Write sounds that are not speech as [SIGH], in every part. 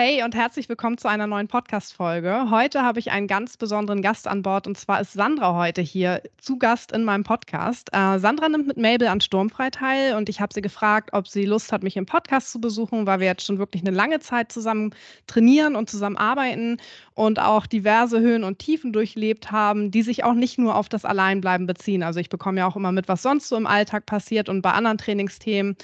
Hey und herzlich willkommen zu einer neuen Podcast-Folge. Heute habe ich einen ganz besonderen Gast an Bord und zwar ist Sandra heute hier zu Gast in meinem Podcast. Äh, Sandra nimmt mit Mabel an Sturmfrei teil und ich habe sie gefragt, ob sie Lust hat, mich im Podcast zu besuchen, weil wir jetzt schon wirklich eine lange Zeit zusammen trainieren und zusammen arbeiten und auch diverse Höhen und Tiefen durchlebt haben, die sich auch nicht nur auf das Alleinbleiben beziehen. Also ich bekomme ja auch immer mit, was sonst so im Alltag passiert und bei anderen Trainingsthemen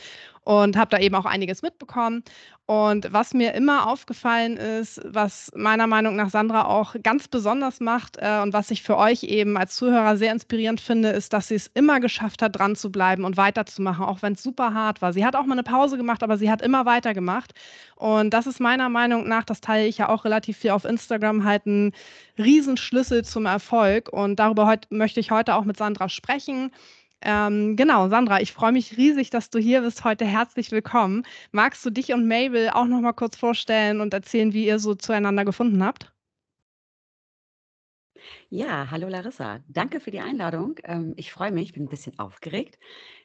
und habe da eben auch einiges mitbekommen. Und was mir immer aufgefallen ist, was meiner Meinung nach Sandra auch ganz besonders macht äh, und was ich für euch eben als Zuhörer sehr inspirierend finde, ist, dass sie es immer geschafft hat, dran zu bleiben und weiterzumachen, auch wenn es super hart war. Sie hat auch mal eine Pause gemacht, aber sie hat immer weitergemacht. Und das ist meiner Meinung nach, das teile ich ja auch relativ viel auf Instagram, halt ein Riesenschlüssel zum Erfolg. Und darüber möchte ich heute auch mit Sandra sprechen. Ähm, genau, Sandra, ich freue mich riesig, dass du hier bist heute. Herzlich willkommen. Magst du dich und Mabel auch noch mal kurz vorstellen und erzählen, wie ihr so zueinander gefunden habt? Ja, hallo Larissa. Danke für die Einladung. Ähm, ich freue mich, bin ein bisschen aufgeregt.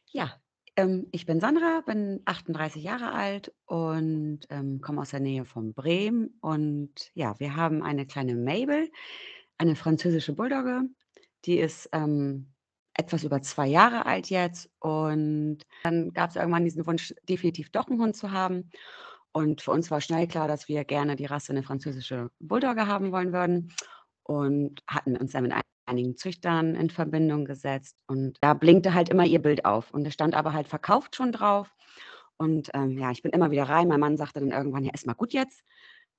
Ja, ähm, ich bin Sandra, bin 38 Jahre alt und ähm, komme aus der Nähe von Bremen. Und ja, wir haben eine kleine Mabel, eine französische Bulldogge. Die ist ähm, etwas über zwei Jahre alt jetzt. Und dann gab es irgendwann diesen Wunsch, definitiv doch einen Hund zu haben. Und für uns war schnell klar, dass wir gerne die Rasse eine französische Bulldogge haben wollen würden und hatten uns dann mit einigen Züchtern in Verbindung gesetzt. Und da blinkte halt immer ihr Bild auf. Und es stand aber halt verkauft schon drauf. Und ähm, ja, ich bin immer wieder rein. Mein Mann sagte dann irgendwann, ja, ist mal gut jetzt.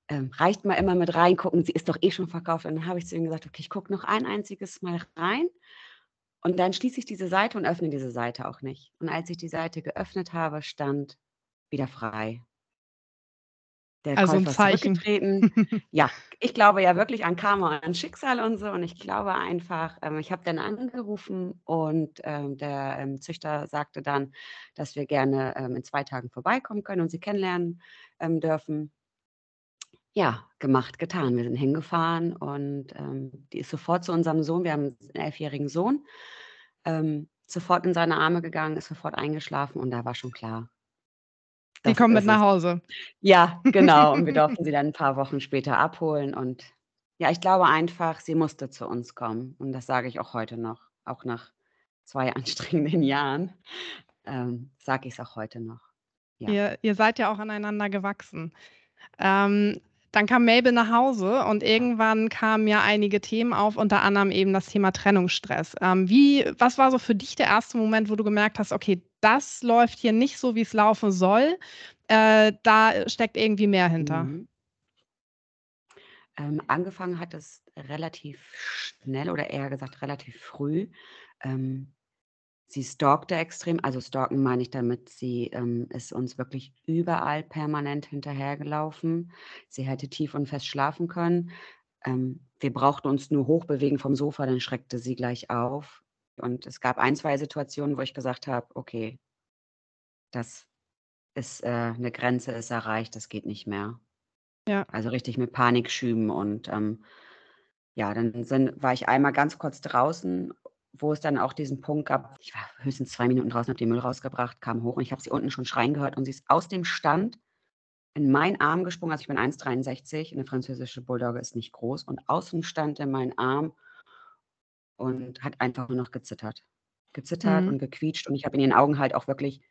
Ähm, reicht mal immer mit reingucken, sie ist doch eh schon verkauft. Und dann habe ich zu ihm gesagt, okay, ich gucke noch ein einziges Mal rein. Und dann schließe ich diese Seite und öffne diese Seite auch nicht. Und als ich die Seite geöffnet habe, stand wieder frei. Der Also ein Käufer Zeichen. zurückgetreten. [LAUGHS] Ja, ich glaube ja wirklich an Karma und an Schicksal und so. Und ich glaube einfach, ähm, ich habe dann angerufen und ähm, der ähm, Züchter sagte dann, dass wir gerne ähm, in zwei Tagen vorbeikommen können und sie kennenlernen ähm, dürfen. Ja, gemacht, getan. Wir sind hingefahren und ähm, die ist sofort zu unserem Sohn, wir haben einen elfjährigen Sohn, ähm, sofort in seine Arme gegangen, ist sofort eingeschlafen und da war schon klar, Die kommen mit nach. Hause. Ja, genau. Und wir [LAUGHS] durften sie dann ein paar Wochen später abholen. Und ja, ich glaube einfach, sie musste zu uns kommen. Und das sage ich auch heute noch, auch nach zwei [LAUGHS] anstrengenden Jahren, ähm, sage ich es auch heute noch. Ja. Ihr, ihr seid ja auch aneinander gewachsen. Ähm, dann kam Mabel nach Hause und irgendwann kamen ja einige Themen auf, unter anderem eben das Thema Trennungsstress. Ähm, wie, was war so für dich der erste Moment, wo du gemerkt hast, okay, das läuft hier nicht so, wie es laufen soll? Äh, da steckt irgendwie mehr hinter. Mhm. Ähm, angefangen hat es relativ schnell oder eher gesagt relativ früh. Ähm, sie stalkte extrem, also stalken meine ich damit, sie ähm, ist uns wirklich überall permanent hinterhergelaufen. Sie hätte tief und fest schlafen können. Ähm, wir brauchten uns nur hochbewegen vom Sofa, dann schreckte sie gleich auf. Und es gab ein, zwei Situationen, wo ich gesagt habe, okay, das ist äh, eine Grenze ist erreicht, das geht nicht mehr. Ja. Also richtig mit Panikschüben und ähm, ja, dann sind, war ich einmal ganz kurz draußen, wo es dann auch diesen Punkt gab. Ich war höchstens zwei Minuten draußen, habe den Müll rausgebracht, kam hoch und ich habe sie unten schon schreien gehört und sie ist aus dem Stand in meinen Arm gesprungen. Also ich bin 1,63, eine französische Bulldogge ist nicht groß und aus dem Stand in meinen Arm und hat einfach nur noch gezittert. Gezittert Mhm. und gequietscht und ich habe in ihren Augen halt auch wirklich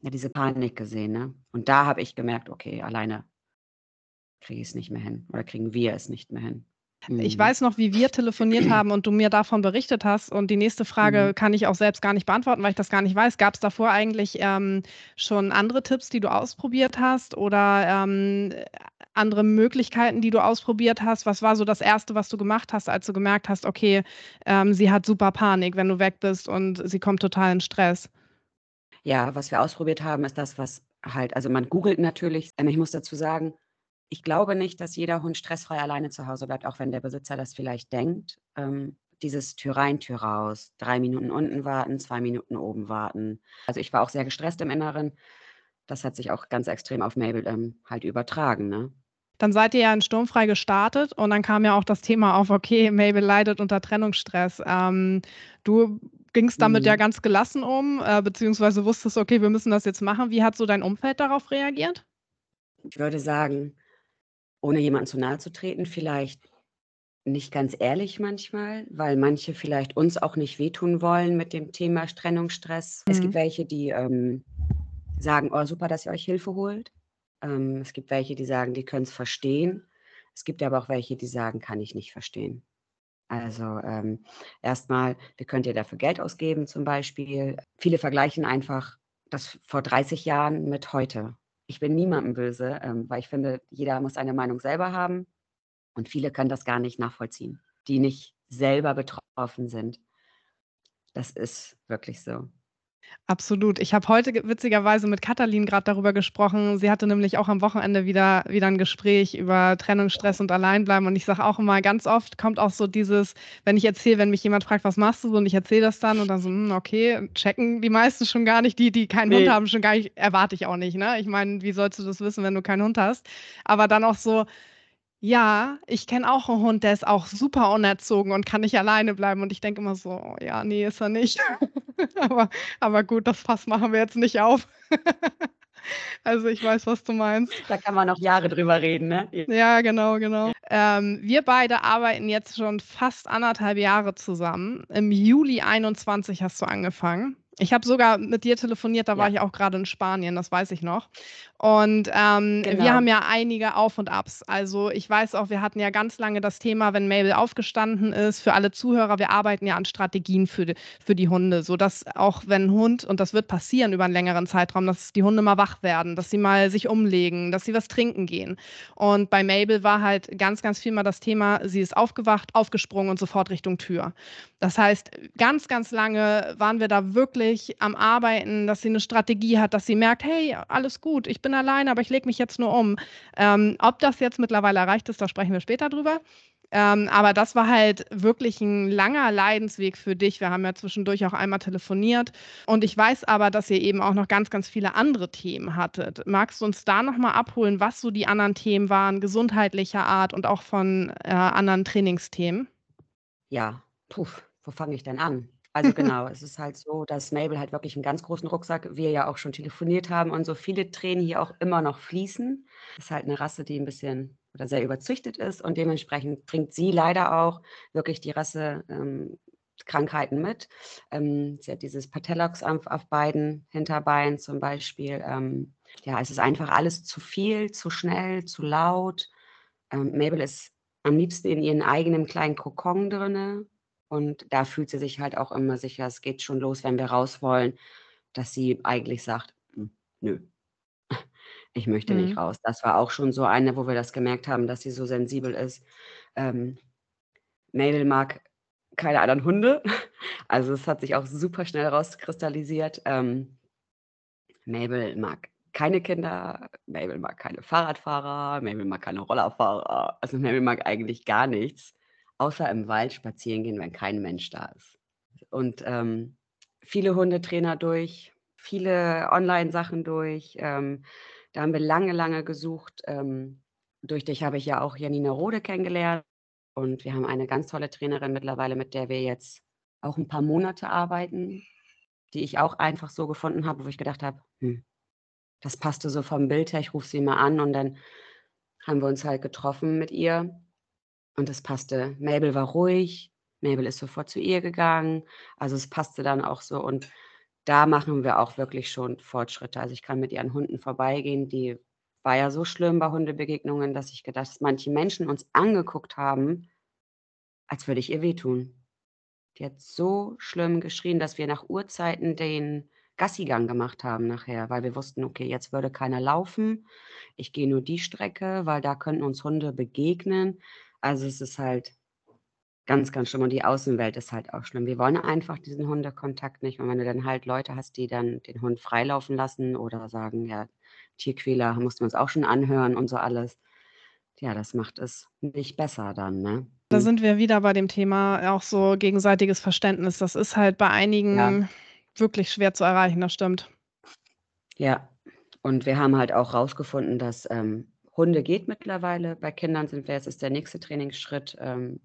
ja, diese Panik gesehen. Ne? Und da habe ich gemerkt, okay, alleine kriege ich es nicht mehr hin oder kriegen wir es nicht mehr hin. Ich Mhm. weiß noch, wie wir telefoniert haben und du mir davon berichtet hast. Und die nächste Frage Mhm. kann ich auch selbst gar nicht beantworten, weil ich das gar nicht weiß. Gab es davor eigentlich ähm, schon andere Tipps, die du ausprobiert hast oder ähm, andere Möglichkeiten, die du ausprobiert hast? Was war so das Erste, was du gemacht hast, als du gemerkt hast, okay, ähm, sie hat super Panik, wenn du weg bist und sie kommt total in Stress? Ja, was wir ausprobiert haben, ist das, was halt, also man googelt natürlich. Ich muss dazu sagen, ich glaube nicht, dass jeder Hund stressfrei alleine zu Hause bleibt, auch wenn der Besitzer das vielleicht denkt. Ähm, dieses Tür rein, Tür raus, drei Minuten unten warten, zwei Minuten oben warten. Also ich war auch sehr gestresst im Inneren. Das hat sich auch ganz extrem auf Mabel ähm, halt übertragen. Ne? Dann seid ihr ja in Sturmfrei gestartet und dann kam ja auch das Thema auf, okay, Mabel leidet unter Trennungsstress. Ähm, du gingst damit mhm. ja ganz gelassen um, äh, beziehungsweise wusstest, okay, wir müssen das jetzt machen. Wie hat so dein Umfeld darauf reagiert? Ich würde sagen, ohne jemanden zu nahe zu treten, vielleicht nicht ganz ehrlich manchmal, weil manche vielleicht uns auch nicht wehtun wollen mit dem Thema Trennungsstress. Mhm. Es gibt mhm. welche, die ähm, sagen, oh super, dass ihr euch Hilfe holt. Ähm, es gibt welche, die sagen, die können es verstehen. Es gibt aber auch welche, die sagen, kann ich nicht verstehen. Also ähm, erstmal, wie könnt ihr dafür Geld ausgeben zum Beispiel? Viele vergleichen einfach das vor 30 Jahren mit heute. Ich bin niemandem böse, ähm, weil ich finde, jeder muss eine Meinung selber haben. Und viele können das gar nicht nachvollziehen, die nicht selber betroffen sind. Das ist wirklich so. Absolut. Ich habe heute witzigerweise mit Katalin gerade darüber gesprochen. Sie hatte nämlich auch am Wochenende wieder, wieder ein Gespräch über Trennungsstress und Alleinbleiben. Und ich sage auch immer, ganz oft kommt auch so dieses, wenn ich erzähle, wenn mich jemand fragt, was machst du so, und ich erzähle das dann und dann so, hm, okay, checken die meisten schon gar nicht, die, die keinen nee. Hund haben, schon gar nicht, erwarte ich auch nicht. Ne? Ich meine, wie sollst du das wissen, wenn du keinen Hund hast? Aber dann auch so, ja, ich kenne auch einen Hund, der ist auch super unerzogen und kann nicht alleine bleiben. Und ich denke immer so, oh ja, nee, ist er nicht. [LAUGHS] aber, aber gut, das Fass machen wir jetzt nicht auf. [LAUGHS] also ich weiß, was du meinst. Da kann man noch Jahre drüber reden, ne? Ja, genau, genau. Ähm, wir beide arbeiten jetzt schon fast anderthalb Jahre zusammen. Im Juli 21 hast du angefangen. Ich habe sogar mit dir telefoniert, da war ich auch gerade in Spanien, das weiß ich noch. Und ähm, wir genau. haben ja einige Auf und Abs. Also ich weiß auch, wir hatten ja ganz lange das Thema, wenn Mabel aufgestanden ist, für alle Zuhörer, wir arbeiten ja an Strategien für die, für die Hunde, sodass auch wenn ein Hund, und das wird passieren über einen längeren Zeitraum, dass die Hunde mal wach werden, dass sie mal sich umlegen, dass sie was trinken gehen. Und bei Mabel war halt ganz, ganz viel mal das Thema, sie ist aufgewacht, aufgesprungen und sofort Richtung Tür. Das heißt, ganz, ganz lange waren wir da wirklich am Arbeiten, dass sie eine Strategie hat, dass sie merkt, hey, alles gut, ich bin alleine, aber ich lege mich jetzt nur um. Ähm, ob das jetzt mittlerweile erreicht ist, da sprechen wir später drüber. Ähm, aber das war halt wirklich ein langer Leidensweg für dich. Wir haben ja zwischendurch auch einmal telefoniert. Und ich weiß aber, dass ihr eben auch noch ganz, ganz viele andere Themen hattet. Magst du uns da nochmal abholen, was so die anderen Themen waren, gesundheitlicher Art und auch von äh, anderen Trainingsthemen? Ja, puh, wo fange ich denn an? Also [LAUGHS] genau, es ist halt so, dass Mabel halt wirklich einen ganz großen Rucksack wir ja auch schon telefoniert haben und so viele Tränen hier auch immer noch fließen. Ist halt eine Rasse, die ein bisschen oder sehr überzüchtet ist und dementsprechend bringt sie leider auch wirklich die Rasse ähm, Krankheiten mit. Ähm, sie hat dieses Patellox auf, auf beiden Hinterbeinen zum Beispiel. Ähm, ja, es ist einfach alles zu viel, zu schnell, zu laut. Ähm, Mabel ist am liebsten in ihren eigenen kleinen Kokon drinne und da fühlt sie sich halt auch immer sicher, es geht schon los, wenn wir raus wollen, dass sie eigentlich sagt, hm, nö, [LAUGHS] ich möchte nicht mhm. raus. Das war auch schon so eine, wo wir das gemerkt haben, dass sie so sensibel ist. Ähm, Mabel mag keine anderen Hunde. [LAUGHS] Also es hat sich auch super schnell rauskristallisiert. Ähm, Mabel mag keine Kinder, Mabel mag keine Fahrradfahrer, Mabel mag keine Rollerfahrer. Also Mabel mag eigentlich gar nichts außer im Wald spazieren gehen, wenn kein Mensch da ist. Und ähm, viele Hundetrainer durch, viele Online-Sachen durch. Ähm, da haben wir lange, lange gesucht. Ähm, durch dich habe ich ja auch Janina Rode kennengelernt. Und wir haben eine ganz tolle Trainerin mittlerweile, mit der wir jetzt auch ein paar Monate arbeiten, die ich auch einfach so gefunden habe, wo ich gedacht habe, hm, das passte so vom Bild her, ich rufe sie mal an und dann haben wir uns halt getroffen mit ihr und es passte. Mabel war ruhig, Mabel ist sofort zu ihr gegangen. Also es passte dann auch so. Und da machen wir auch wirklich schon Fortschritte. Also ich kann mit ihren Hunden vorbeigehen. Die war ja so schlimm bei Hundebegegnungen, dass ich gedacht, dass manche Menschen uns angeguckt haben, als würde ich ihr wehtun. Die hat so schlimm geschrien, dass wir nach Uhrzeiten den Gassigang gemacht haben nachher, weil wir wussten, okay, jetzt würde keiner laufen. Ich gehe nur die Strecke, weil da könnten uns Hunde begegnen. Also es ist halt ganz, ganz schlimm und die Außenwelt ist halt auch schlimm. Wir wollen einfach diesen Hundekontakt nicht und wenn du dann halt Leute hast, die dann den Hund freilaufen lassen oder sagen, ja, Tierquäler mussten wir uns auch schon anhören und so alles. Ja, das macht es nicht besser dann, ne? Da sind wir wieder bei dem Thema auch so gegenseitiges Verständnis. Das ist halt bei einigen Ja. wirklich schwer zu erreichen, das stimmt. Ja, und wir haben halt auch rausgefunden, dass, ähm, Hunde geht mittlerweile. Bei Kindern sind wir jetzt ist der nächste Trainingsschritt, ähm,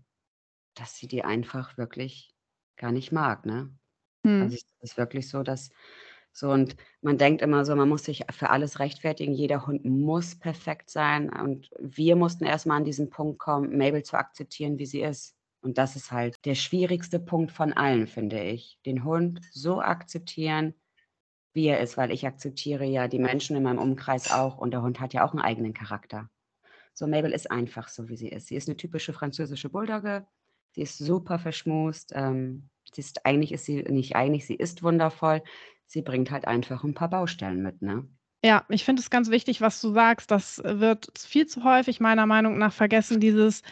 dass sie die einfach wirklich gar nicht mag, ne? Mhm. Also, es ist wirklich so, dass so und man denkt immer so, man muss sich für alles rechtfertigen. Jeder Hund muss perfekt sein und wir mussten erst mal an diesen Punkt kommen, Mabel zu akzeptieren, wie sie ist. Und das ist halt der schwierigste Punkt von allen, finde ich. Den Hund so akzeptieren, wie er ist, weil ich akzeptiere ja die Menschen in meinem Umkreis auch und der Hund hat ja auch einen eigenen Charakter. So, Mabel ist einfach so, wie sie ist. Sie ist eine typische französische Bulldogge. Sie ist super verschmust. Ähm, sie ist, eigentlich ist sie, nicht eigentlich, sie ist wundervoll. Sie bringt halt einfach ein paar Baustellen mit, ne? Ja, ich finde es ganz wichtig, was du sagst. Das wird viel zu häufig meiner Meinung nach vergessen, dieses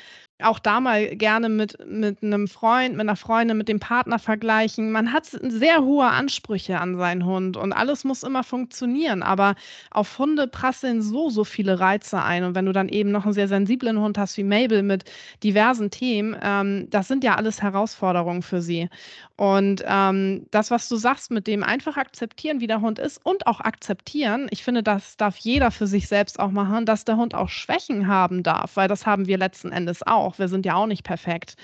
auch da mal gerne mit mit 'nem Freund, mit einer Freundin, mit dem Partner vergleichen. Man hat sehr hohe Ansprüche an seinen Hund und alles muss immer funktionieren, aber auf Hunde prasseln so, so viele Reize ein und wenn du dann eben noch einen sehr sensiblen Hund hast wie Mabel mit diversen Themen, ähm, das sind ja alles Herausforderungen für sie. Und, ähm, das, was du sagst mit dem einfach akzeptieren, wie der Hund ist und auch akzeptieren ich finde, das darf jeder für sich selbst auch machen, dass der Hund auch Schwächen haben darf, weil das haben wir letzten Endes auch. Wir sind ja auch nicht perfekt.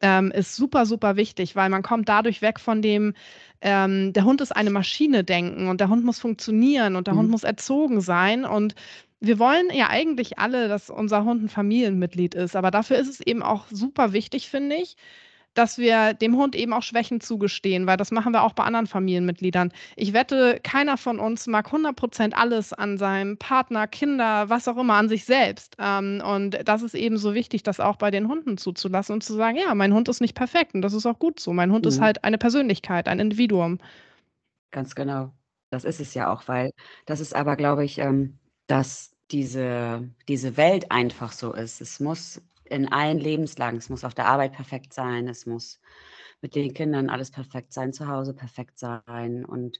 Ähm, ist super, super wichtig, weil man kommt dadurch weg von dem, ähm, der Hund ist eine Maschine denken und der Hund muss funktionieren und der Hund Mhm. muss erzogen sein und wir wollen ja eigentlich alle, dass unser Hund ein Familienmitglied ist, aber dafür ist es eben auch super wichtig, finde ich, dass wir dem Hund eben auch Schwächen zugestehen, weil das machen wir auch bei anderen Familienmitgliedern. Ich wette, keiner von uns mag 100% alles an seinem Partner, Kinder, was auch immer, an sich selbst. Ähm, und das ist eben so wichtig, das auch bei den Hunden zuzulassen und zu sagen: „Ja, mein Hund ist nicht perfekt und das ist auch gut so. Mein Hund ist Mhm. halt eine Persönlichkeit, ein Individuum.“ Ganz genau. Das ist es ja auch, weil das ist aber, glaube ich, ähm, dass diese diese Welt einfach so ist. Es muss in allen Lebenslagen es muss auf der Arbeit perfekt sein, es muss mit den Kindern alles perfekt sein, zu Hause perfekt sein und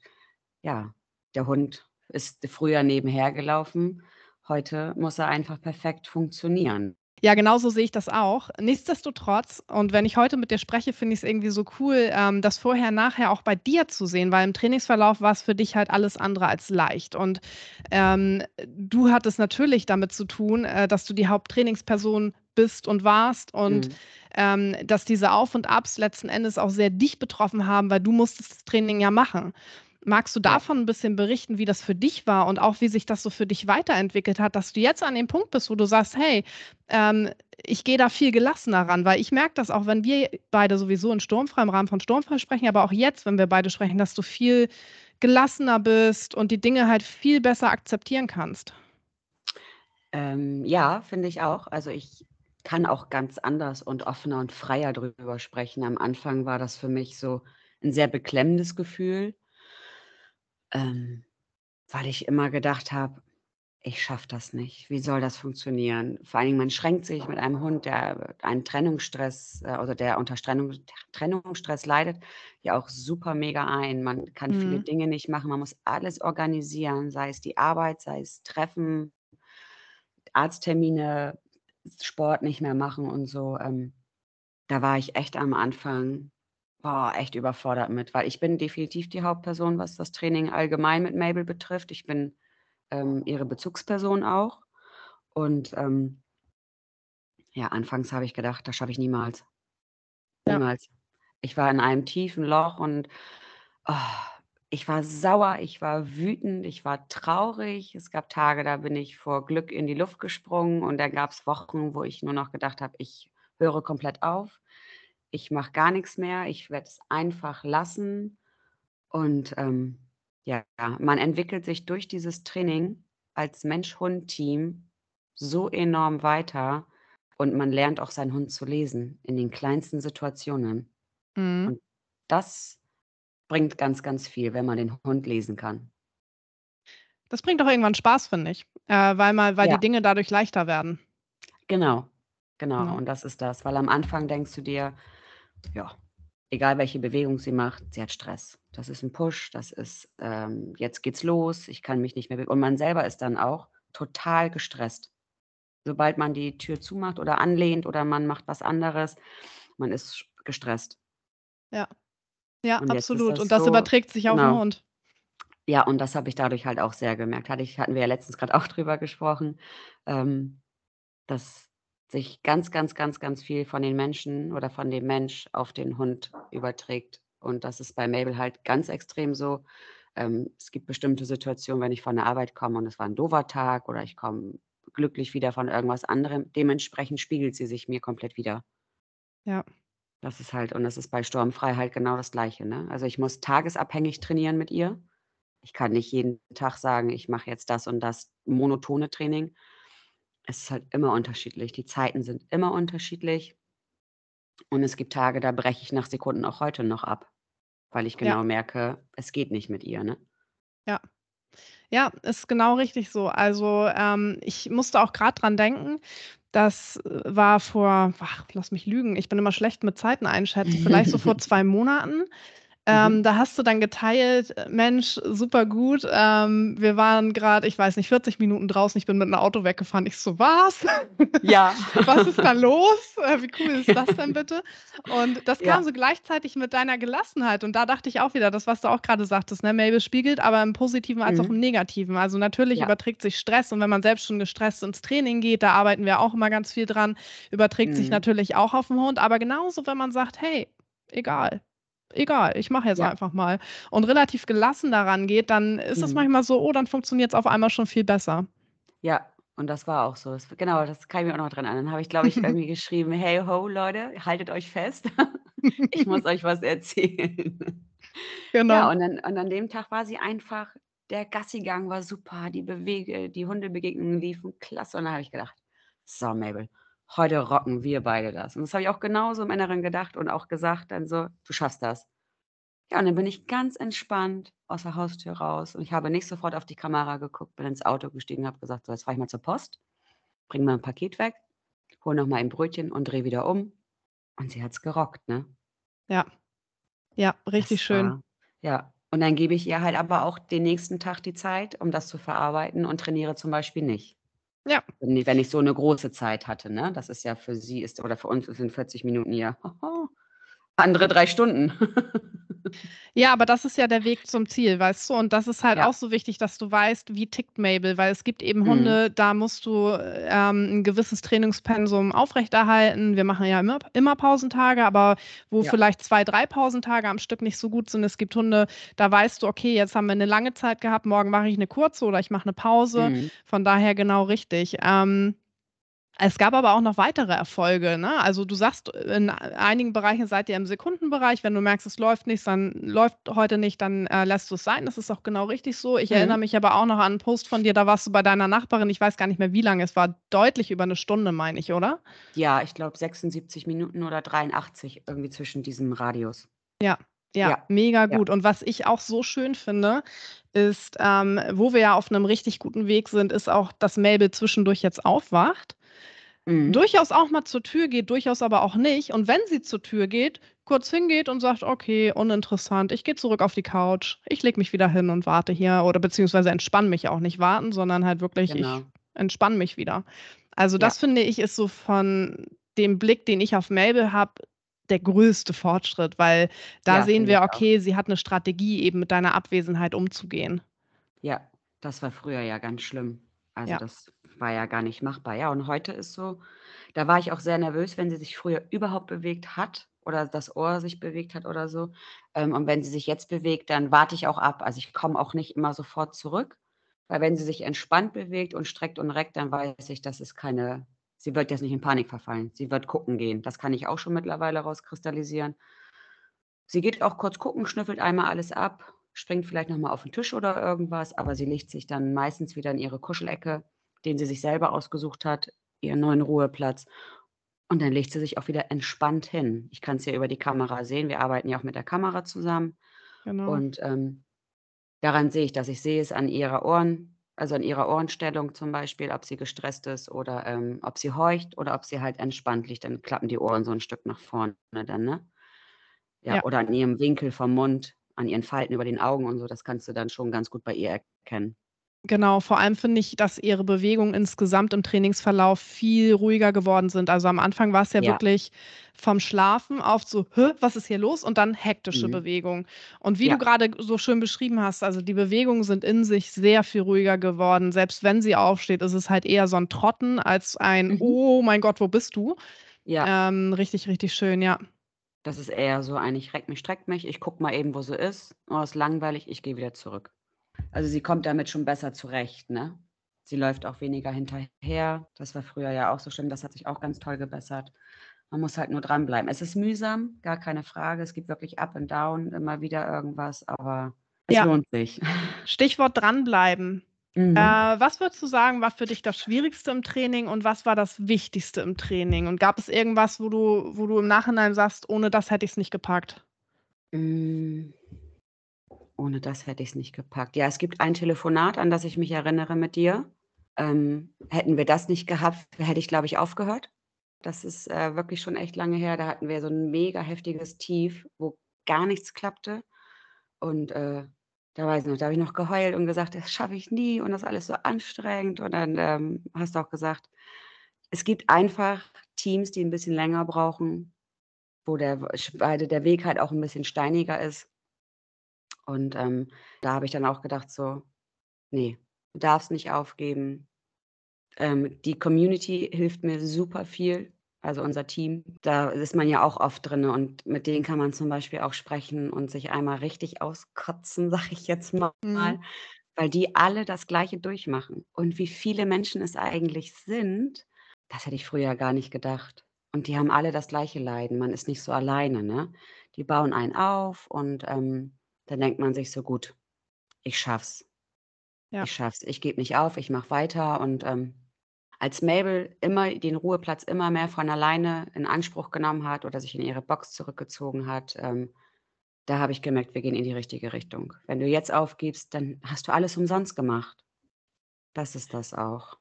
ja, der Hund ist früher nebenher gelaufen, heute muss er einfach perfekt funktionieren. Ja, genauso sehe ich das auch. Nichtsdestotrotz und wenn ich heute mit dir spreche, finde ich's irgendwie so cool, ähm, das vorher nachher auch bei dir zu sehen, weil im Trainingsverlauf war's für dich halt alles andere als leicht. Und, ähm, du hattest natürlich damit zu tun, äh, dass du die Haupttrainingsperson bist und warst und, Mhm. ähm, dass diese Auf und Abs letzten Endes auch sehr dich betroffen haben, weil du musstest das Training ja machen. Magst du davon 'n bisschen berichten, wie das für dich war und auch wie sich das so für dich weiterentwickelt hat, dass du jetzt an dem Punkt bist, wo du sagst: „Hey, ähm, ich gehe da viel gelassener ran“, weil ich merke das auch, wenn wir beide sowieso in Sturmfrei im Rahmen von Sturmfrei sprechen, aber auch jetzt, wenn wir beide sprechen, dass du viel gelassener bist und die Dinge halt viel besser akzeptieren kannst. Ähm, ja, finde ich auch. Also, ich kann auch ganz anders und offener und freier drüber sprechen. Am Anfang war das für mich so 'n sehr beklemmendes Gefühl ähm, weil ich immer gedacht habe: „Ich schaffe das nicht. Wie soll das funktionieren?“ Vor allen Dingen, man schränkt sich mit einem Hund, der einen Trennungsstress äh, oder der unter Strennung Trennungsstress leidet, ja auch super mega ein. Man kann viele Mhm. Dinge nicht machen. Man muss alles organisieren, sei es die Arbeit, sei es Treffen Arzttermine, Sport nicht mehr machen und so. Ähm, da war ich echt am Anfang, boah, echt überfordert mit, weil ich bin definitiv die Hauptperson, was das Training allgemein mit Mabel betrifft. Ich bin, ähm, ihre Bezugsperson auch und, ähm ja, anfangs habe ich gedacht, das schaffe ich niemals. Ja. Niemals. Ich war in einem tiefen Loch und, oh, ich war sauer, ich war wütend, ich war traurig. Es gab Tage, da bin ich vor Glück in die Luft gesprungen und dann gab's Wochen, wo ich nur noch gedacht habe: „Ich höre komplett auf. Ich mache gar nix mehr. Ich werde es einfach lassen.“ Und, ähm, ja, man entwickelt sich durch dieses Training als Mensch-Hund-Team so enorm weiter und man lernt auch seinen Hund zu lesen in den kleinsten Situationen. Mhm. Und das bringt ganz, ganz viel, wenn man den Hund lesen kann. Das bringt auch irgendwann Spaß, finde ich, äh, weil mal weil die Ja. Dinge dadurch leichter werden. Genau, genau. Ne? Und das ist das, weil am Anfang denkst du dir: „Ja, egal welche Bewegung sie macht, sie hat Stress. Das ist 'n Push, das ist, ähm jetzt geht's los, ich kann mich nicht mehr be“ und man selber ist dann auch total gestresst. Sobald man die Tür zumacht oder anlehnt oder man macht was anderes, man ist gestresst. Ja. Ja, Und absolut. das Und das so überträgt sich auf genau. Hund. Ja, und das habe ich dadurch halt auch sehr gemerkt. Hatte ich hatten wir ja letztens grad auch [LAUGHS] drüber gesprochen, ähm, dass sich ganz, ganz, ganz, ganz viel von den Menschen oder von dem Mensch auf den Hund überträgt. Und das ist bei Mabel halt ganz extrem so. Ähm, es gibt bestimmte Situationen, wenn ich von der Arbeit komme und es war 'n doofer Tag oder ich komme glücklich wieder von irgendwas anderem, dementsprechend spiegelt sie sich mir komplett wider. Ja. Das ist halt und das ist bei Sturmfrei halt genau das Gleiche, ne? Also, ich muss tagesabhängig trainieren mit ihr. Ich kann nicht jeden Tag sagen, ich mache jetzt das und das monotone Training. Es ist halt immer unterschiedlich. Die Zeiten sind immer unterschiedlich. Und es gibt Tage, da breche ich nach Sekunden auch heute noch ab, weil ich Ja. genau merke, es geht nicht mit ihr, ne? Ja. Ja, ist genau richtig so. Also, ähm, ich musste auch grad dran denken, das, äh, war vor ach, lass mich lügen, ich bin immer schlecht mit Zeiten einschätzen, vielleicht so vor [LAUGHS] 2 Monaten. Ähm, Mhm. da hast du dann geteilt: äh, „Mensch, super gut. Ähm, wir waren grad, ich weiß nicht, 40 Minuten draußen, ich bin mit 'm Auto weggefahren.“ Ich so: „Was? Ja. [LAUGHS] Was ist da los? Äh, wie cool ist das denn bitte?“ Und das kam Ja. so gleichzeitig mit deiner Gelassenheit und da dachte ich auch wieder, das, was du auch grade sagtest, ne, Mabel spiegelt, aber im Positiven als auch Mhm. im Negativen. Also, natürlich Ja. überträgt sich Stress und wenn man selbst schon gestresst ins Training geht, da arbeiten wir auch immer ganz viel dran, überträgt sich Mhm. natürlich auch auf 'n Hund. Aber genauso, wenn man sagt: „Hey, egal. Egal, ich mache jetzt Ja. einfach mal“ und relativ gelassen da rangeht, dann ist es Mhm. manchmal so: „Oh, dann funktioniert's auf einmal schon viel besser.“ Ja, und das war auch so. Das genau, das kann ich mich auch noch dran erinnern. Dann habe ich, glaube ich, irgendwie [LAUGHS] geschrieben: „Hey ho, Leute, haltet euch fest. [LAUGHS] Ich muss euch was erzählen.“ Ja, Genau. und dann und an dem Tag war sie einfach der Gassigang war super, die Bewege die Hundebegegnungen liefen klasse. Und dann habe ich gedacht: „So, Mabel, heute rocken wir beide das.“ Und das habe ich auch genauso im Inneren gedacht und auch gesagt dann so: „Du schaffst das.“ Ja, und dann bin ich ganz entspannt aus der Haustür raus und ich habe nicht sofort auf die Kamera geguckt, bin ins Auto gestiegen, habe gesagt: „So, jetzt fahre ich mal zur Post, bringe mal 'n Paket weg, hole noch mal eben Brötchen und drehe wieder um.“ Und sie hat's gerockt, ne? Ja. Ja, richtig Das schön. war ja, und dann gebe ich ihr halt aber auch den nächsten Tag die Zeit, um das zu verarbeiten und trainiere zum Beispiel nicht. Ja. Wenn wenn ich so 'ne große Zeit hatte, ne? Das ist ja für sie ist oder für uns sind 40 Minuten ja [LAUGHS] andere 3 Stunden. [LAUGHS] Ja, aber das ist ja der Weg zum Ziel, weißt du? Und das ist halt Ja. auch so wichtig, dass du weißt, wie tickt Mabel, weil es gibt eben Mhm. Hunde, da musst du, ähm, 'n gewisses Trainingspensum aufrechterhalten. Wir machen ja immer immer Pausentage, aber wo Ja. vielleicht 2, 3 Pausentage am Stück nicht so gut sind. Es gibt Hunde, da weißt du: „Okay, jetzt haben wir 'ne lange Zeit gehabt, morgen mache ich 'ne kurze oder ich mache 'ne Pause.“ Mhm. Von daher genau richtig. Ähm, es gab aber auch noch weitere Erfolge, ne? Also, du sagst, in einigen Bereichen seid ihr im Sekundenbereich. Wenn du merkst, es läuft nicht, dann läuft heute nicht, dann, äh, lässt du's sein. Das ist auch genau richtig so. Ich erinnere Mhm. mich aber auch noch an 'n Post von dir, da warst du bei deiner Nachbarin, ich weiß gar nicht mehr, wie lange es war, deutlich über 'ne Stunde, meine ich, oder? Ja, ich glaube 76 Minuten oder 83, irgendwie zwischen diesem Radius. Ja, ja, Ja, mega ja. gut. Und was ich auch so schön finde, ist, ähm, wo wir ja auf 'nem richtig guten Weg sind, ist auch, dass Mabel zwischendurch jetzt aufwacht, Mhm. durchaus auch mal zur Tür geht, durchaus aber auch nicht. Und wenn sie zur Tür geht, kurz hingeht und sagt: „Okay, uninteressant. Ich gehe zurück auf die Couch. Ich lege mich wieder hin und warte hier“ oder beziehungsweise entspanne mich auch, nicht warten, sondern halt wirklich, ich Genau. entspanne mich wieder. Also, das Ja. finde ich, ist so von dem Blick, den ich auf Mabel habe, der größte Fortschritt, weil da Ja, sehen wir, ich auch. okay, sie hat 'ne Strategie, eben mit deiner Abwesenheit umzugehen. Ja, das war früher ja ganz schlimm. Also, Ja. das war ja gar nicht machbar. Ja, und heute ist so da war ich auch sehr nervös, wenn sie sich früher überhaupt bewegt hat oder das Ohr sich bewegt hat oder so. Ähm, und wenn sie sich jetzt bewegt, dann warte ich auch ab. Also, ich komme auch nicht immer sofort zurück, weil wenn sie sich entspannt bewegt und streckt und reckt, dann weiß ich, das ist keine sie wird jetzt nicht in Panik verfallen. Sie wird gucken gehen. Das kann ich auch schon mittlerweile rauskristallisieren. Sie geht auch kurz gucken, schnüffelt einmal alles ab, springt vielleicht noch mal auf 'n Tisch oder irgendwas, aber sie legt sich dann meistens wieder in ihre Kuschelecke, den sie sich selber ausgesucht hat, ihren neuen Ruheplatz. Und dann legt sie sich auch wieder entspannt hin. Ich kann's ja über die Kamera sehen. Wir arbeiten ja auch mit der Kamera zusammen. Genau. Und, ähm, daran sehe ich das. Ich sehe es an ihrer Ohren also, an ihrer Ohrenstellung zum Beispiel, ob sie gestresst ist oder, ähm, ob sie horcht oder ob sie halt entspannt liegt. Dann klappen die Ohren so 'n Stück nach vorne dann, ne? Ja, Ja. oder an ihrem Winkel vom Mund, an ihren Falten über den Augen und so. Das kannst du dann schon ganz gut bei ihr erkennen. Genau, vor allem finde ich, dass ihre Bewegungen insgesamt im Trainingsverlauf viel ruhiger geworden sind. Also, am Anfang war's ja Ja. wirklich vom Schlafen auf so: „Hä, was ist hier los?“ und dann hektische Mhm. Bewegung. Und wie du Ja. grade so schön beschrieben hast, also, die Bewegungen sind in sich sehr viel ruhiger geworden. Selbst wenn sie aufsteht, ist es halt eher so 'n Trotten als ein: Mhm. „Oh mein Gott, wo bist du?“ Ja. Ähm, richtig, richtig schön, ja. Das ist eher so ein: „Ich recke mich, strecke mich, ich gucke mal eben, wo sie ist. Oh, ist langweilig, ich gehe wieder zurück.“ Also, sie kommt damit schon besser zurecht, ne? Sie läuft auch weniger hinterher. Das war früher ja auch so schlimm, das hat sich auch ganz toll gebessert. Man muss halt nur dranbleiben. Es ist mühsam, gar keine Frage. Es gibt wirklich Up and Down, immer wieder irgendwas, aber es Ja. lohnt sich. [LAUGHS] Stichwort dranbleiben. Äh, Mhm. was würdest du sagen, war für dich das Schwierigste im Training und was war das Wichtigste im Training? Und gab es irgendwas, wo du wo du im Nachhinein sagst: „Ohne das hätte ich's nicht gepackt?“ Hm. Ohne das hätte ich's nicht gepackt. Ja, es gibt ein Telefonat, an das ich mich erinnere mit dir. Ähm, hätten wir das nicht gehabt, hätte ich, glaube ich, aufgehört. Das ist, äh, wirklich schon echt lange her. Da hatten wir so 'n mega heftiges Tief, wo gar nichts klappte. Und, äh, da weiß ich noch, da habe ich noch geheult und gesagt: „Das schaffe ich nie und das ist alles so anstrengend.“ Und dann, ähm, hast du auch gesagt, es gibt einfach Teams, die 'n bisschen länger brauchen, wo der beide der Weg halt auch 'n bisschen steiniger ist. Und, ähm, da habe ich dann auch gedacht so: „Ne, du darfst nicht aufgeben.“ Ähm, die Community hilft mir super viel, also unser Team. Da ist man ja auch oft drinne und mit denen kann man zum Beispiel auch sprechen und sich einmal richtig auskotzen, [LAUGHS] sage ich jetzt mal, Mhm. weil die alle das Gleiche durchmachen. Und wie viele Menschen es eigentlich sind, das hätte ich früher gar nicht gedacht. Und die haben alle das gleiche Leiden. Man ist nicht so alleine, ne? Die bauen einen auf und, ähm, dann denkt man sich so: „Gut, ich schaffe es. Ja. Ich schaffe es. Ich gebe nicht auf, ich mache weiter.“ Und, ähm, als Mabel immer den Ruheplatz immer mehr von alleine in Anspruch genommen hat oder sich in ihre Box zurückgezogen hat, ähm, da habe ich gemerkt, wir gehen in die richtige Richtung. Wenn du jetzt aufgibst, dann hast du alles umsonst gemacht. Das ist das auch.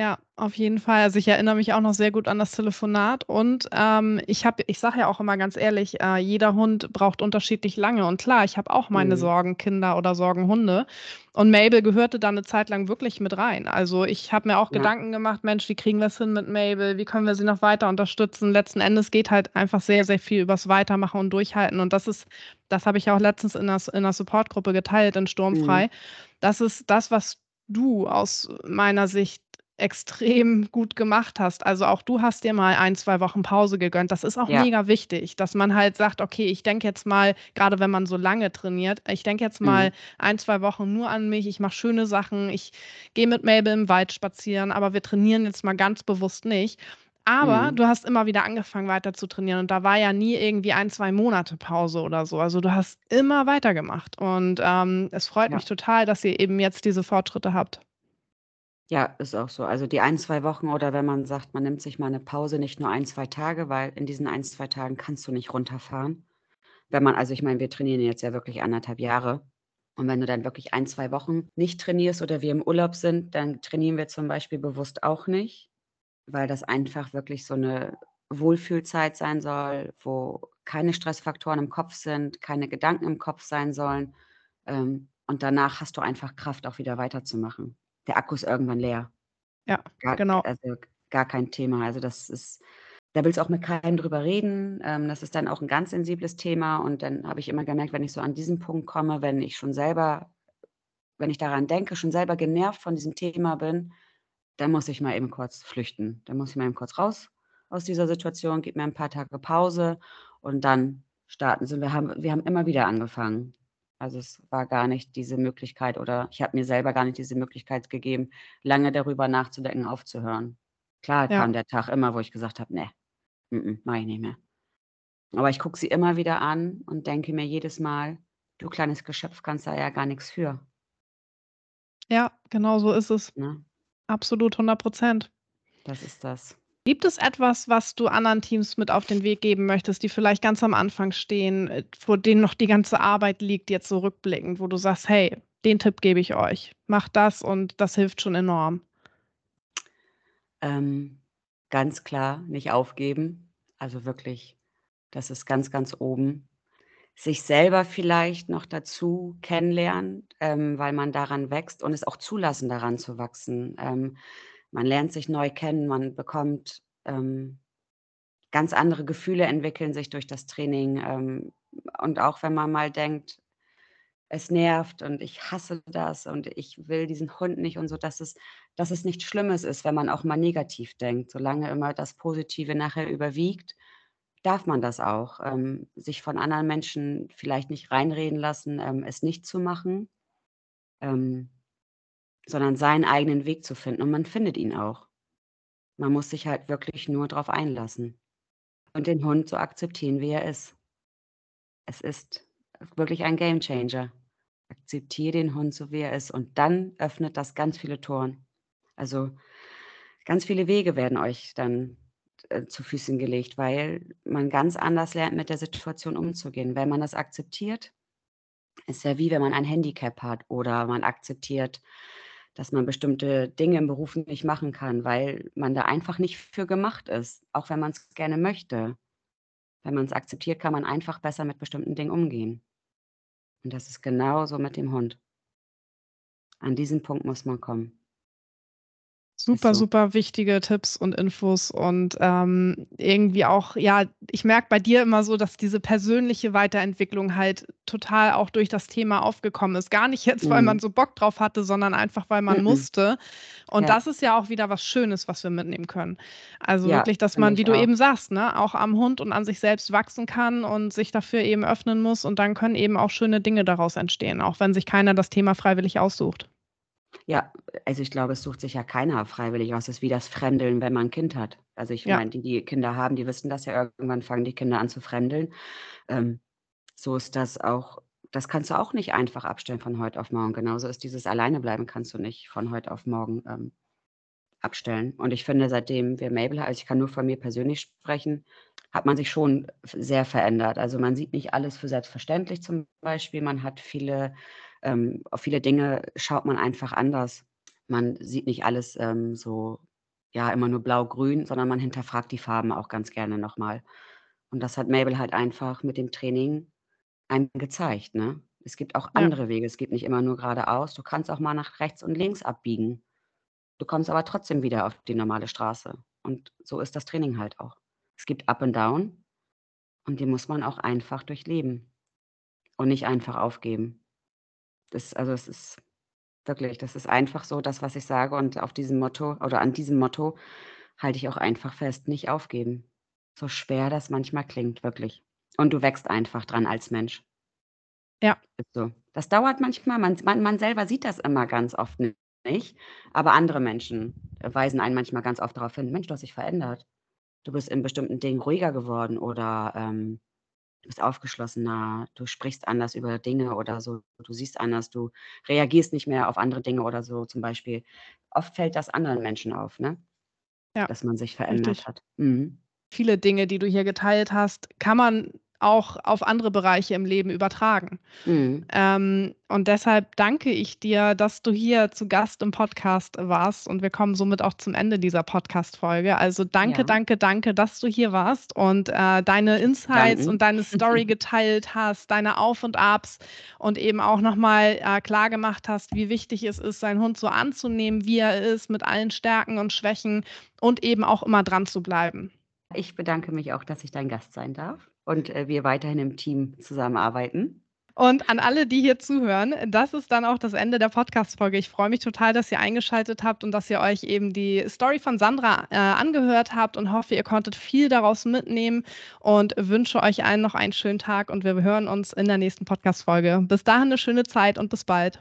Ja, auf jeden Fall. Also, ich erinnere mich auch noch sehr gut an das Telefonat und, ähm, ich habe ich sage ja auch immer ganz ehrlich, äh, jeder Hund braucht unterschiedlich lange. Und klar, ich habe auch meine Mhm. Sorgenkinder oder Sorgenhunde und Mabel gehörte da 'ne Zeit lang wirklich mit rein. Also, ich habe mir auch Ja. Gedanken gemacht: „Mensch, wie kriegen wir's hin mit Mabel? Wie können wir sie noch weiter unterstützen?“ Letzten Endes geht halt einfach sehr, sehr viel übers Weitermachen und Durchhalten. Und das ist das habe ich auch letztens in 'ner S in 'ner Supportgruppe geteilt in Mhm. Sturmfrei. Das ist das, was du aus meiner Sicht extrem gut gemacht hast. Also, auch du hast dir mal 1, 2 Wochen Pause gegönnt. Das ist auch Ja. mega wichtig, dass man halt sagt: „Okay, ich denke jetzt mal“ grade wenn man so lange trainiert: „Ich denke jetzt mal Mhm. 1, 2 Wochen nur an mich. Ich mache schöne Sachen. Ich gehe mit Mabel im Wald spazieren, aber wir trainieren jetzt mal ganz bewusst nicht.“ Aber Mhm. du hast immer wieder angefangen, weiter zu trainieren und da war ja nie irgendwie 1, 2 Monate Pause oder so. Also, du hast immer weitergemacht und, ähm, es freut Ja. mich total, dass ihr eben jetzt diese Fortschritte habt. Ja, ist auch so. Also, die 1, 2 Wochen oder wenn man sagt, man nimmt sich mal 'ne Pause, nicht nur 1, 2 Tage, weil in diesen 1, 2 Tagen kannst du nicht runterfahren. Wenn man also, ich meine, wir trainieren jetzt ja wirklich 1 1/2 Jahre. Und wenn du dann wirklich 1, 2 Wochen nicht trainierst oder wir im Urlaub sind, dann trainieren wir zum Beispiel bewusst auch nicht, weil das einfach wirklich so 'ne Wohlfühlzeit sein soll, wo keine Stressfaktoren im Kopf sind, keine Gedanken im Kopf sein sollen. Ähm, und danach hast du einfach Kraft, auch wieder weiterzumachen. Der Akku ist irgendwann leer. Ja, Gar genau. also, gar kein Thema. Also, das ist da willst du auch mit keinem drüber reden. Ähm, das ist dann auch 'n ganz sensibles Thema und dann habe ich immer gemerkt, wenn ich so an diesen Punkt komme, wenn ich schon selber wenn ich daran denke, schon selber genervt von diesem Thema bin, dann muss ich mal eben kurz flüchten. Dann muss ich mal eben kurz raus aus dieser Situation, gebe mir 'n paar Tage Pause und dann starten sie. Wir haben wir haben immer wieder angefangen. Also, es war gar nicht diese Möglichkeit oder ich habe mir selber gar nicht diese Möglichkeit gegeben, lange darüber nachzudenken, aufzuhören. Klar Ja. kam der Tag immer, wo ich gesagt habe: „Ne, m-m, mache ich nicht mehr.“ Aber ich gucke sie immer wieder an und denke mir jedes Mal: „Du kleines Geschöpf, kannst da ja gar nix für.“ Ja, genau so ist es. Ne? Absolut, 100 %. Das ist das. Gibt es etwas, was du anderen Teams mit auf den Weg geben möchtest, die vielleicht ganz am Anfang stehen, äh, vor denen noch die ganze Arbeit liegt, jetzt so rückblickend, wo du sagst: „Hey, den Tipp gebe ich euch. Macht das und das hilft schon enorm.“ Ähm, ganz klar nicht aufgeben. Also, wirklich, das ist ganz, ganz oben. sich selber vielleicht noch dazu kennenlernt, ähm, weil man daran wächst und es auch zulassen, daran zu wachsen. Ähm, man lernt sich neu kennen, man bekommt ähm, ganz andere Gefühle entwickeln sich durch das Training. Ähm, und auch wenn man mal denkt, es nervt und ich hasse das und ich will diesen Hund nicht und so, dass es, dass es nichts Schlimmes ist, wenn man auch mal negativ denkt. Solange immer das Positive nachher überwiegt, darf man das auch. Ähm, sich von anderen Menschen vielleicht nicht reinreden lassen, ähm, es nicht zu machen, ähm, sondern seinen eigenen Weg zu finden. Und man findet ihn auch. Man muss sich halt wirklich nur darauf einlassen und den Hund so akzeptieren, wie er ist. Es ist wirklich ein Gamechanger. Akzeptiere den Hund so, wie er ist und dann öffnet das ganz viele Toren. Also, ganz viele Wege werden euch dann, äh, zu Füßen gelegt, weil man ganz anders lernt, mit der Situation umzugehen. Wenn man das akzeptiert ist ja wie wenn man ein Handicap hat oder man akzeptiert, dass man bestimmte Dinge im Beruf nicht machen kann, weil man da einfach nicht für gemacht ist, auch wenn man es gerne möchte. Wenn man es akzeptiert, kann man einfach besser mit bestimmten Dingen umgehen. Und das ist genauso mit dem Hund. An diesen Punkt muss man kommen. Super, so. super wichtige Tipps und Infos und ähm, irgendwie auch, ja, ich merke bei dir immer so, dass diese persönliche Weiterentwicklung halt total auch durch das Thema aufgekommen ist. Gar nicht jetzt, weil man mhm. so Bock drauf hatte, sondern einfach, weil man mhm. musste. Und ja. das ist ja auch wieder was Schönes, was wir mitnehmen können. Also ja, wirklich, dass man, wie du auch. eben sagst, ne, auch am Hund und an sich selbst wachsen kann und sich dafür eben öffnen muss. Und dann können eben auch schöne Dinge daraus entstehen, auch wenn sich keiner das Thema freiwillig aussucht. Ja, also ich glaube, es sucht sich ja keiner freiwillig aus. Es ist wie das Fremdeln, wenn man ein Kind hat. Also ich Ja. meine, die, die Kinder haben, die wissen das ja, irgendwann fangen die Kinder an zu fremdeln. Ähm, so ist das auch, das kannst du auch nicht einfach abstellen von heute auf morgen. Genauso ist dieses Alleinebleiben kannst du nicht von heute auf morgen ähm, abstellen. Und ich finde, seitdem wir Mabel, also ich kann nur von mir persönlich sprechen, hat man sich schon sehr verändert. Also man sieht nicht alles für selbstverständlich zum Beispiel. Man hat viele ähm, auf viele Dinge schaut man einfach anders. Man sieht nicht alles ähm, so, ja, immer nur blau-grün, sondern man hinterfragt die Farben auch ganz gerne nochmal. Und das hat Mabel halt einfach mit dem Training einem gezeigt. Ne? Es gibt auch Ja. andere Wege. Es geht nicht immer nur geradeaus. Du kannst auch mal nach rechts und links abbiegen. Du kommst aber trotzdem wieder auf die normale Straße. Und so ist das Training halt auch. Es gibt Up and Down und die muss man auch einfach durchleben und nicht einfach aufgeben. Das also, es ist wirklich das ist einfach so das, was ich sage und auf diesem Motto oder an diesem Motto halte ich auch einfach fest: Nicht aufgeben. So schwer das manchmal klingt, wirklich. Und du wächst einfach dran als Mensch. Ja. So. Das dauert manchmal, man man man selber sieht das immer ganz oft nicht, aber andere Menschen weisen einen manchmal ganz oft darauf hin: „Mensch, du hast dich verändert. Du bist in bestimmten Dingen ruhiger geworden“ oder, ähm bist aufgeschlossener, du sprichst anders über Dinge oder so, du siehst anders, du reagierst nicht mehr auf andere Dinge oder so zum Beispiel. Oft fällt das anderen Menschen auf, ne? Ja, Dass man sich verändert richtig. hat. Mhm. Viele Dinge, die du hier geteilt hast, kann man auch auf andere Bereiche im Leben übertragen. Mhm. Ähm, und deshalb danke ich dir, dass du hier zu Gast im Podcast warst und wir kommen somit auch zum Ende dieser Podcast-Folge. Also danke, ja. danke, danke, dass du hier warst und äh, deine Insights Danken. und deine Story geteilt hast, deine Auf und Abs und eben auch nochmal äh, klar gemacht hast, wie wichtig es ist, seinen Hund so anzunehmen, wie er ist, mit allen Stärken und Schwächen und eben auch immer dran zu bleiben. Ich bedanke mich auch, dass ich dein Gast sein darf und äh, wir weiterhin im Team zusammenarbeiten. Und an alle, die hier zuhören, das ist dann auch das Ende der Podcast-Folge. Ich freue mich total, dass ihr eingeschaltet habt und dass ihr euch eben die Story von Sandra äh, angehört habt und hoffe, ihr konntet viel daraus mitnehmen und wünsche euch allen noch einen schönen Tag und wir hören uns in der nächsten Podcast-Folge. Bis dahin eine schöne Zeit und bis bald.